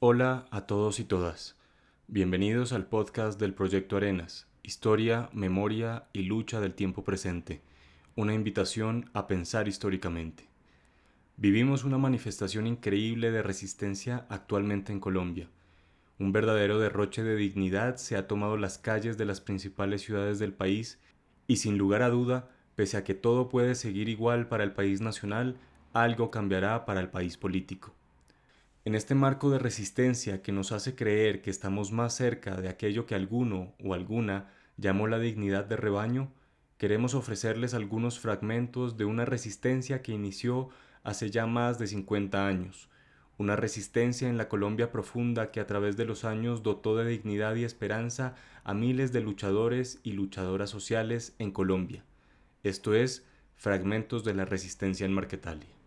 Hola a todos y todas. Bienvenidos al podcast del Proyecto Arenas, Historia, Memoria y Lucha del Tiempo Presente, una invitación a pensar históricamente. Vivimos una manifestación increíble de resistencia actualmente en Colombia. Un verdadero derroche de dignidad se ha tomado las calles de las principales ciudades del país y sin lugar a duda, pese a que todo puede seguir igual para el país nacional, algo cambiará para el país político. En este marco de resistencia que nos hace creer que estamos más cerca de aquello que alguno o alguna llamó la dignidad de rebaño, queremos ofrecerles algunos fragmentos de una resistencia que inició hace ya más de 50 años, una resistencia en la Colombia profunda que a través de los años dotó de dignidad y esperanza a miles de luchadores y luchadoras sociales en Colombia. Esto es, fragmentos de la resistencia en Marquetalia.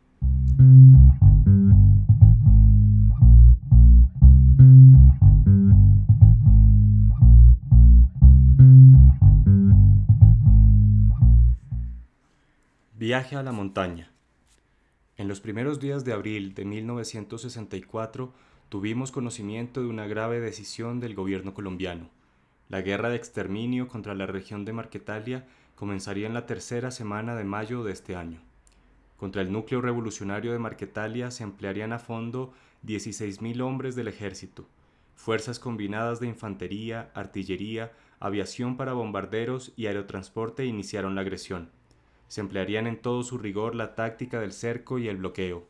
Viaje a la montaña. En los primeros días de abril de 1964 tuvimos conocimiento de una grave decisión del gobierno colombiano. La guerra de exterminio contra la región de Marquetalia comenzaría en la tercera semana de mayo de este año. Contra el núcleo revolucionario de Marquetalia se emplearían a fondo 16.000 hombres del ejército, fuerzas combinadas de infantería, artillería, aviación para bombarderos y aerotransporte iniciaron la agresión se emplearían en todo su rigor la táctica del cerco y el bloqueo.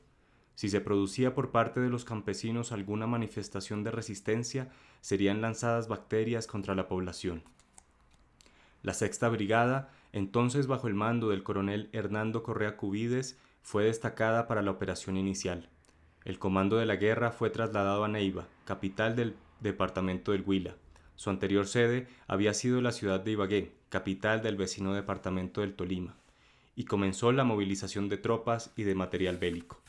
Si se producía por parte de los campesinos alguna manifestación de resistencia, serían lanzadas bacterias contra la población. La sexta brigada, entonces bajo el mando del coronel Hernando Correa Cubides, fue destacada para la operación inicial. El comando de la guerra fue trasladado a Neiva, capital del departamento del Huila. Su anterior sede había sido la ciudad de Ibagué, capital del vecino departamento del Tolima y comenzó la movilización de tropas y de material bélico.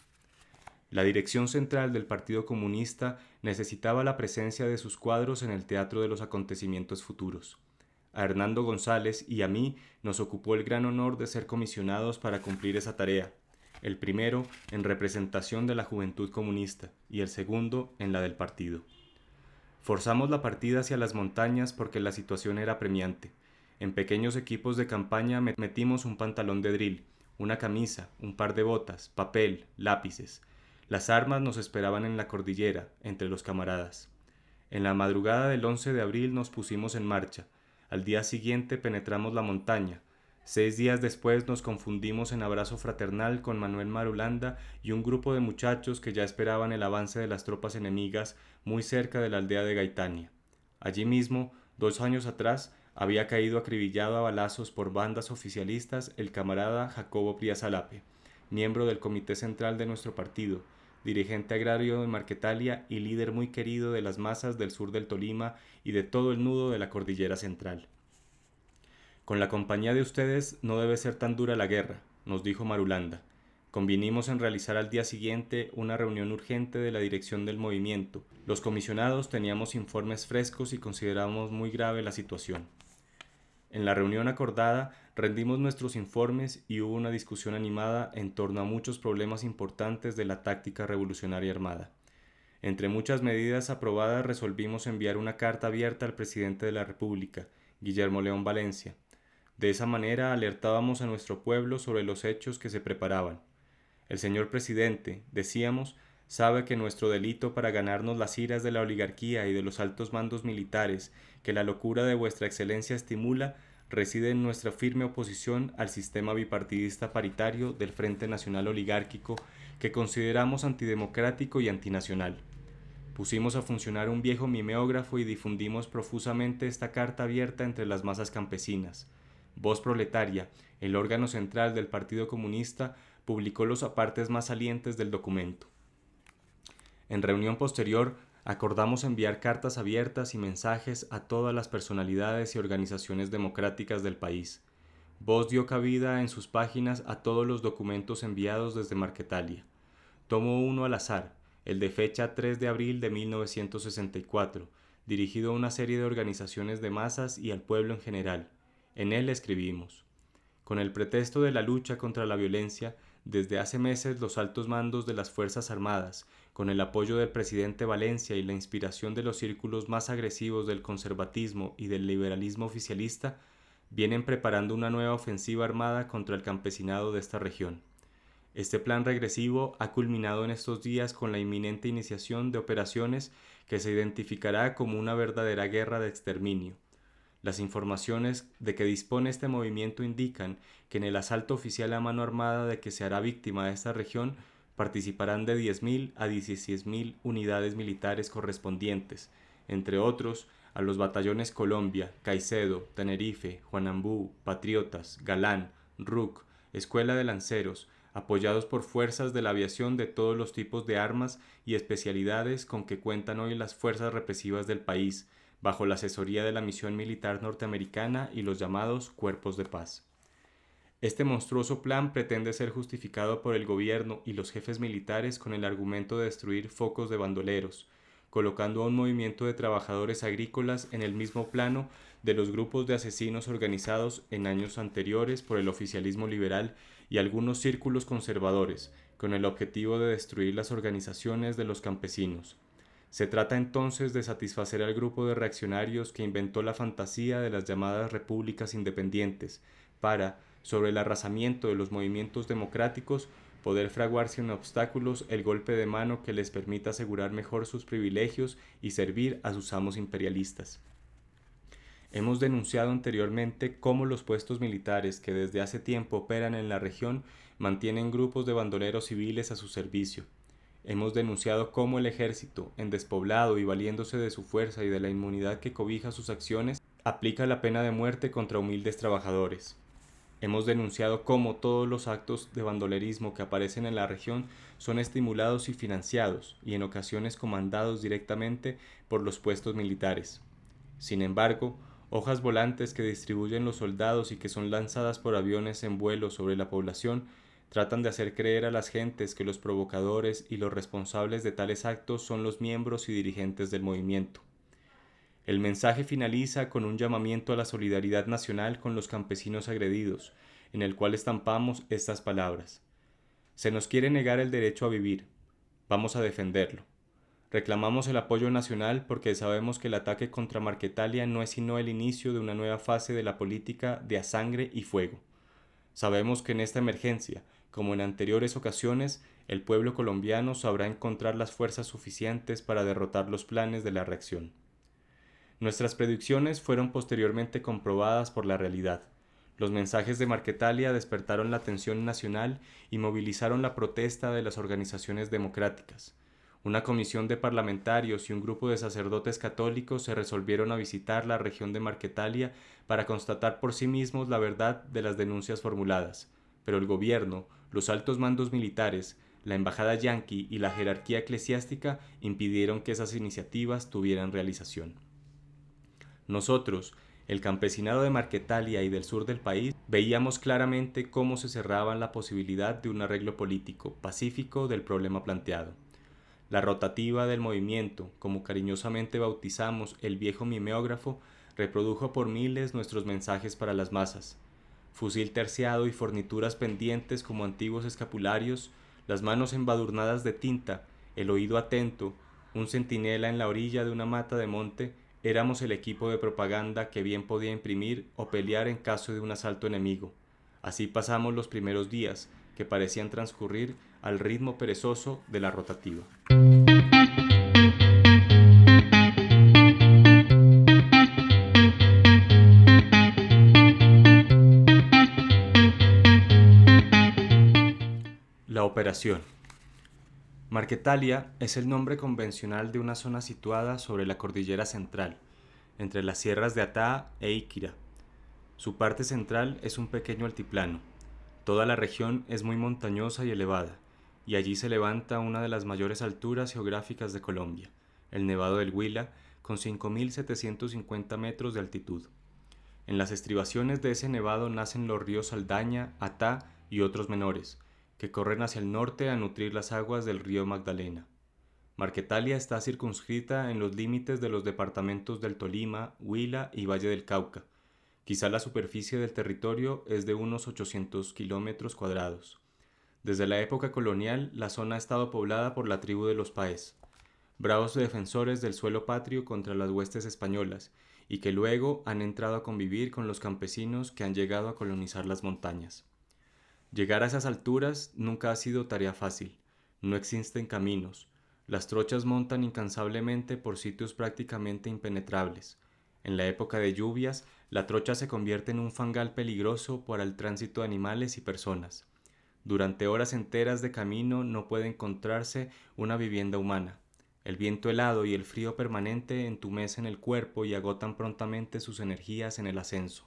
La dirección central del Partido Comunista necesitaba la presencia de sus cuadros en el teatro de los acontecimientos futuros. A Hernando González y a mí nos ocupó el gran honor de ser comisionados para cumplir esa tarea, el primero en representación de la Juventud Comunista y el segundo en la del partido. Forzamos la partida hacia las montañas porque la situación era premiante. En pequeños equipos de campaña metimos un pantalón de drill, una camisa, un par de botas, papel, lápices. Las armas nos esperaban en la cordillera, entre los camaradas. En la madrugada del 11 de abril nos pusimos en marcha. Al día siguiente penetramos la montaña. Seis días después nos confundimos en abrazo fraternal con Manuel Marulanda y un grupo de muchachos que ya esperaban el avance de las tropas enemigas muy cerca de la aldea de Gaitania. Allí mismo, dos años atrás, había caído acribillado a balazos por bandas oficialistas el camarada Jacobo Priazalape, miembro del Comité Central de nuestro partido, dirigente agrario de Marquetalia y líder muy querido de las masas del sur del Tolima y de todo el nudo de la cordillera central. Con la compañía de ustedes no debe ser tan dura la guerra, nos dijo Marulanda. Convinimos en realizar al día siguiente una reunión urgente de la dirección del movimiento. Los comisionados teníamos informes frescos y considerábamos muy grave la situación. En la reunión acordada rendimos nuestros informes y hubo una discusión animada en torno a muchos problemas importantes de la táctica revolucionaria armada. Entre muchas medidas aprobadas resolvimos enviar una carta abierta al presidente de la República, Guillermo León Valencia. De esa manera alertábamos a nuestro pueblo sobre los hechos que se preparaban. El señor presidente, decíamos, sabe que nuestro delito para ganarnos las iras de la oligarquía y de los altos mandos militares que la locura de vuestra excelencia estimula reside en nuestra firme oposición al sistema bipartidista paritario del Frente Nacional Oligárquico que consideramos antidemocrático y antinacional. Pusimos a funcionar un viejo mimeógrafo y difundimos profusamente esta carta abierta entre las masas campesinas. Voz Proletaria, el órgano central del Partido Comunista, publicó los apartes más salientes del documento. En reunión posterior, acordamos enviar cartas abiertas y mensajes a todas las personalidades y organizaciones democráticas del país. Voz dio cabida en sus páginas a todos los documentos enviados desde Marquetalia. Tomo uno al azar, el de fecha 3 de abril de 1964, dirigido a una serie de organizaciones de masas y al pueblo en general. En él escribimos. Con el pretexto de la lucha contra la violencia, desde hace meses los altos mandos de las Fuerzas Armadas, con el apoyo del presidente Valencia y la inspiración de los círculos más agresivos del conservatismo y del liberalismo oficialista, vienen preparando una nueva ofensiva armada contra el campesinado de esta región. Este plan regresivo ha culminado en estos días con la inminente iniciación de operaciones que se identificará como una verdadera guerra de exterminio. Las informaciones de que dispone este movimiento indican que en el asalto oficial a mano armada de que se hará víctima esta región participarán de 10.000 a 16.000 unidades militares correspondientes, entre otros a los batallones Colombia, Caicedo, Tenerife, Juanambú, Patriotas, Galán, RUC, Escuela de Lanceros, apoyados por fuerzas de la aviación de todos los tipos de armas y especialidades con que cuentan hoy las fuerzas represivas del país, bajo la asesoría de la misión militar norteamericana y los llamados cuerpos de paz. Este monstruoso plan pretende ser justificado por el gobierno y los jefes militares con el argumento de destruir focos de bandoleros, colocando a un movimiento de trabajadores agrícolas en el mismo plano de los grupos de asesinos organizados en años anteriores por el oficialismo liberal y algunos círculos conservadores, con el objetivo de destruir las organizaciones de los campesinos. Se trata entonces de satisfacer al grupo de reaccionarios que inventó la fantasía de las llamadas repúblicas independientes, para, sobre el arrasamiento de los movimientos democráticos, poder fraguar sin obstáculos el golpe de mano que les permita asegurar mejor sus privilegios y servir a sus amos imperialistas. Hemos denunciado anteriormente cómo los puestos militares que desde hace tiempo operan en la región mantienen grupos de bandoleros civiles a su servicio. Hemos denunciado cómo el ejército, en despoblado y valiéndose de su fuerza y de la inmunidad que cobija sus acciones, aplica la pena de muerte contra humildes trabajadores. Hemos denunciado cómo todos los actos de bandolerismo que aparecen en la región son estimulados y financiados, y en ocasiones comandados directamente por los puestos militares. Sin embargo, hojas volantes que distribuyen los soldados y que son lanzadas por aviones en vuelo sobre la población, tratan de hacer creer a las gentes que los provocadores y los responsables de tales actos son los miembros y dirigentes del movimiento. El mensaje finaliza con un llamamiento a la solidaridad nacional con los campesinos agredidos, en el cual estampamos estas palabras. Se nos quiere negar el derecho a vivir. Vamos a defenderlo. Reclamamos el apoyo nacional porque sabemos que el ataque contra Marquetalia no es sino el inicio de una nueva fase de la política de a sangre y fuego. Sabemos que en esta emergencia, como en anteriores ocasiones, el pueblo colombiano sabrá encontrar las fuerzas suficientes para derrotar los planes de la reacción. Nuestras predicciones fueron posteriormente comprobadas por la realidad. Los mensajes de Marquetalia despertaron la atención nacional y movilizaron la protesta de las organizaciones democráticas. Una comisión de parlamentarios y un grupo de sacerdotes católicos se resolvieron a visitar la región de Marquetalia para constatar por sí mismos la verdad de las denuncias formuladas, pero el gobierno, los altos mandos militares, la embajada yanqui y la jerarquía eclesiástica impidieron que esas iniciativas tuvieran realización. Nosotros, el campesinado de Marquetalia y del sur del país, veíamos claramente cómo se cerraban la posibilidad de un arreglo político pacífico del problema planteado. La rotativa del movimiento, como cariñosamente bautizamos el viejo mimeógrafo, reprodujo por miles nuestros mensajes para las masas. Fusil terciado y fornituras pendientes como antiguos escapularios, las manos embadurnadas de tinta, el oído atento, un centinela en la orilla de una mata de monte, éramos el equipo de propaganda que bien podía imprimir o pelear en caso de un asalto enemigo. Así pasamos los primeros días, que parecían transcurrir al ritmo perezoso de la rotativa. Operación. Marquetalia es el nombre convencional de una zona situada sobre la cordillera central, entre las sierras de Atá e Iquira. Su parte central es un pequeño altiplano. Toda la región es muy montañosa y elevada, y allí se levanta una de las mayores alturas geográficas de Colombia, el Nevado del Huila, con 5.750 metros de altitud. En las estribaciones de ese nevado nacen los ríos Saldaña, Atá y otros menores, que corren hacia el norte a nutrir las aguas del río Magdalena. Marquetalia está circunscrita en los límites de los departamentos del Tolima, Huila y Valle del Cauca. Quizá la superficie del territorio es de unos 800 kilómetros cuadrados. Desde la época colonial, la zona ha estado poblada por la tribu de los Paez, bravos defensores del suelo patrio contra las huestes españolas, y que luego han entrado a convivir con los campesinos que han llegado a colonizar las montañas. Llegar a esas alturas nunca ha sido tarea fácil. No existen caminos. Las trochas montan incansablemente por sitios prácticamente impenetrables. En la época de lluvias, la trocha se convierte en un fangal peligroso para el tránsito de animales y personas. Durante horas enteras de camino no puede encontrarse una vivienda humana. El viento helado y el frío permanente entumecen el cuerpo y agotan prontamente sus energías en el ascenso.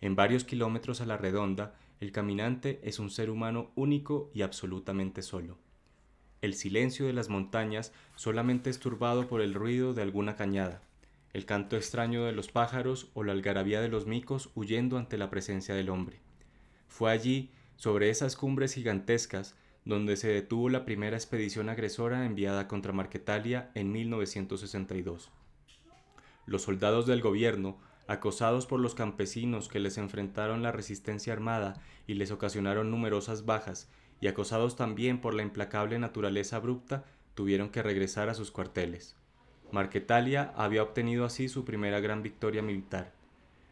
En varios kilómetros a la redonda, el caminante es un ser humano único y absolutamente solo. El silencio de las montañas solamente es turbado por el ruido de alguna cañada, el canto extraño de los pájaros o la algarabía de los micos huyendo ante la presencia del hombre. Fue allí sobre esas cumbres gigantescas donde se detuvo la primera expedición agresora enviada contra Marquetalia en 1962. Los soldados del gobierno, acosados por los campesinos que les enfrentaron la resistencia armada y les ocasionaron numerosas bajas, y acosados también por la implacable naturaleza abrupta, tuvieron que regresar a sus cuarteles. Marquetalia había obtenido así su primera gran victoria militar.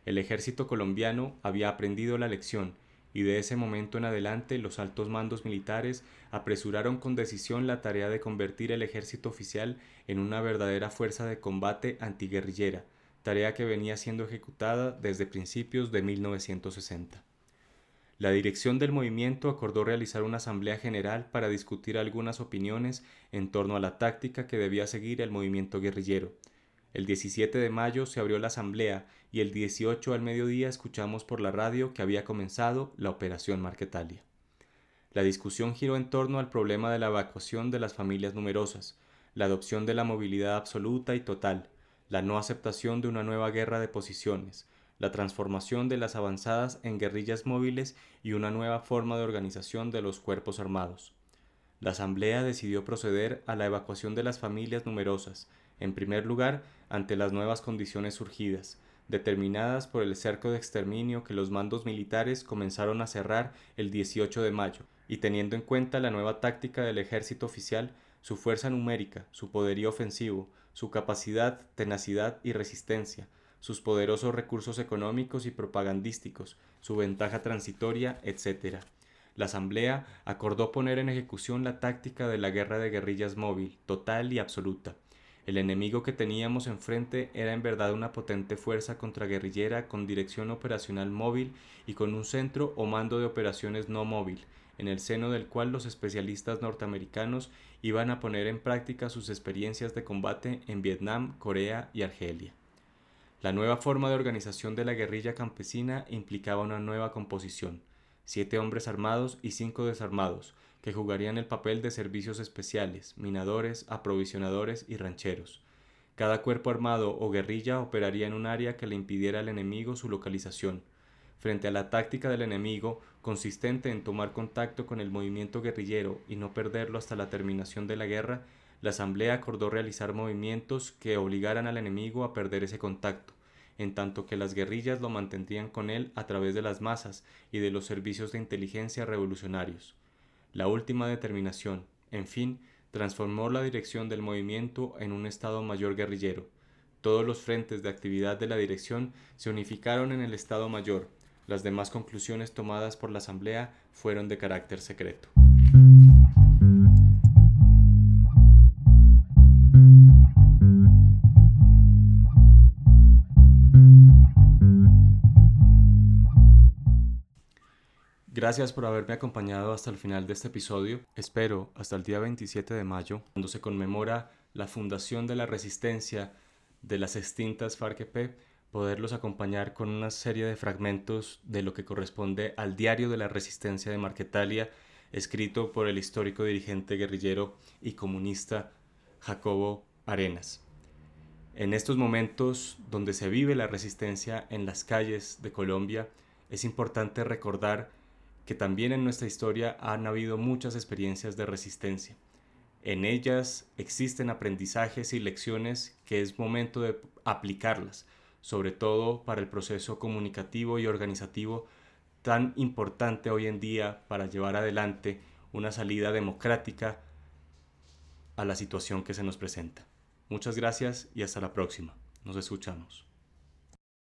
El ejército colombiano había aprendido la lección y de ese momento en adelante los altos mandos militares apresuraron con decisión la tarea de convertir el ejército oficial en una verdadera fuerza de combate antiguerrillera, tarea que venía siendo ejecutada desde principios de 1960. La dirección del movimiento acordó realizar una asamblea general para discutir algunas opiniones en torno a la táctica que debía seguir el movimiento guerrillero, el 17 de mayo se abrió la asamblea y el 18 al mediodía escuchamos por la radio que había comenzado la operación Marquetalia. La discusión giró en torno al problema de la evacuación de las familias numerosas, la adopción de la movilidad absoluta y total, la no aceptación de una nueva guerra de posiciones, la transformación de las avanzadas en guerrillas móviles y una nueva forma de organización de los cuerpos armados. La Asamblea decidió proceder a la evacuación de las familias numerosas, en primer lugar, ante las nuevas condiciones surgidas, determinadas por el cerco de exterminio que los mandos militares comenzaron a cerrar el 18 de mayo, y teniendo en cuenta la nueva táctica del ejército oficial, su fuerza numérica, su poderío ofensivo, su capacidad, tenacidad y resistencia, sus poderosos recursos económicos y propagandísticos, su ventaja transitoria, etc. La Asamblea acordó poner en ejecución la táctica de la guerra de guerrillas móvil, total y absoluta, el enemigo que teníamos enfrente era en verdad una potente fuerza contraguerrillera con dirección operacional móvil y con un centro o mando de operaciones no móvil, en el seno del cual los especialistas norteamericanos iban a poner en práctica sus experiencias de combate en Vietnam, Corea y Argelia. La nueva forma de organización de la guerrilla campesina implicaba una nueva composición, siete hombres armados y cinco desarmados, que jugarían el papel de servicios especiales, minadores, aprovisionadores y rancheros. Cada cuerpo armado o guerrilla operaría en un área que le impidiera al enemigo su localización. Frente a la táctica del enemigo, consistente en tomar contacto con el movimiento guerrillero y no perderlo hasta la terminación de la guerra, la Asamblea acordó realizar movimientos que obligaran al enemigo a perder ese contacto, en tanto que las guerrillas lo mantendrían con él a través de las masas y de los servicios de inteligencia revolucionarios. La última determinación, en fin, transformó la dirección del movimiento en un Estado Mayor guerrillero. Todos los frentes de actividad de la dirección se unificaron en el Estado Mayor. Las demás conclusiones tomadas por la Asamblea fueron de carácter secreto. Gracias por haberme acompañado hasta el final de este episodio. Espero hasta el día 27 de mayo, cuando se conmemora la fundación de la resistencia de las extintas FARC-EP, poderlos acompañar con una serie de fragmentos de lo que corresponde al Diario de la Resistencia de Marquetalia, escrito por el histórico dirigente guerrillero y comunista Jacobo Arenas. En estos momentos donde se vive la resistencia en las calles de Colombia, es importante recordar que también en nuestra historia han habido muchas experiencias de resistencia. En ellas existen aprendizajes y lecciones que es momento de aplicarlas, sobre todo para el proceso comunicativo y organizativo tan importante hoy en día para llevar adelante una salida democrática a la situación que se nos presenta. Muchas gracias y hasta la próxima. Nos escuchamos.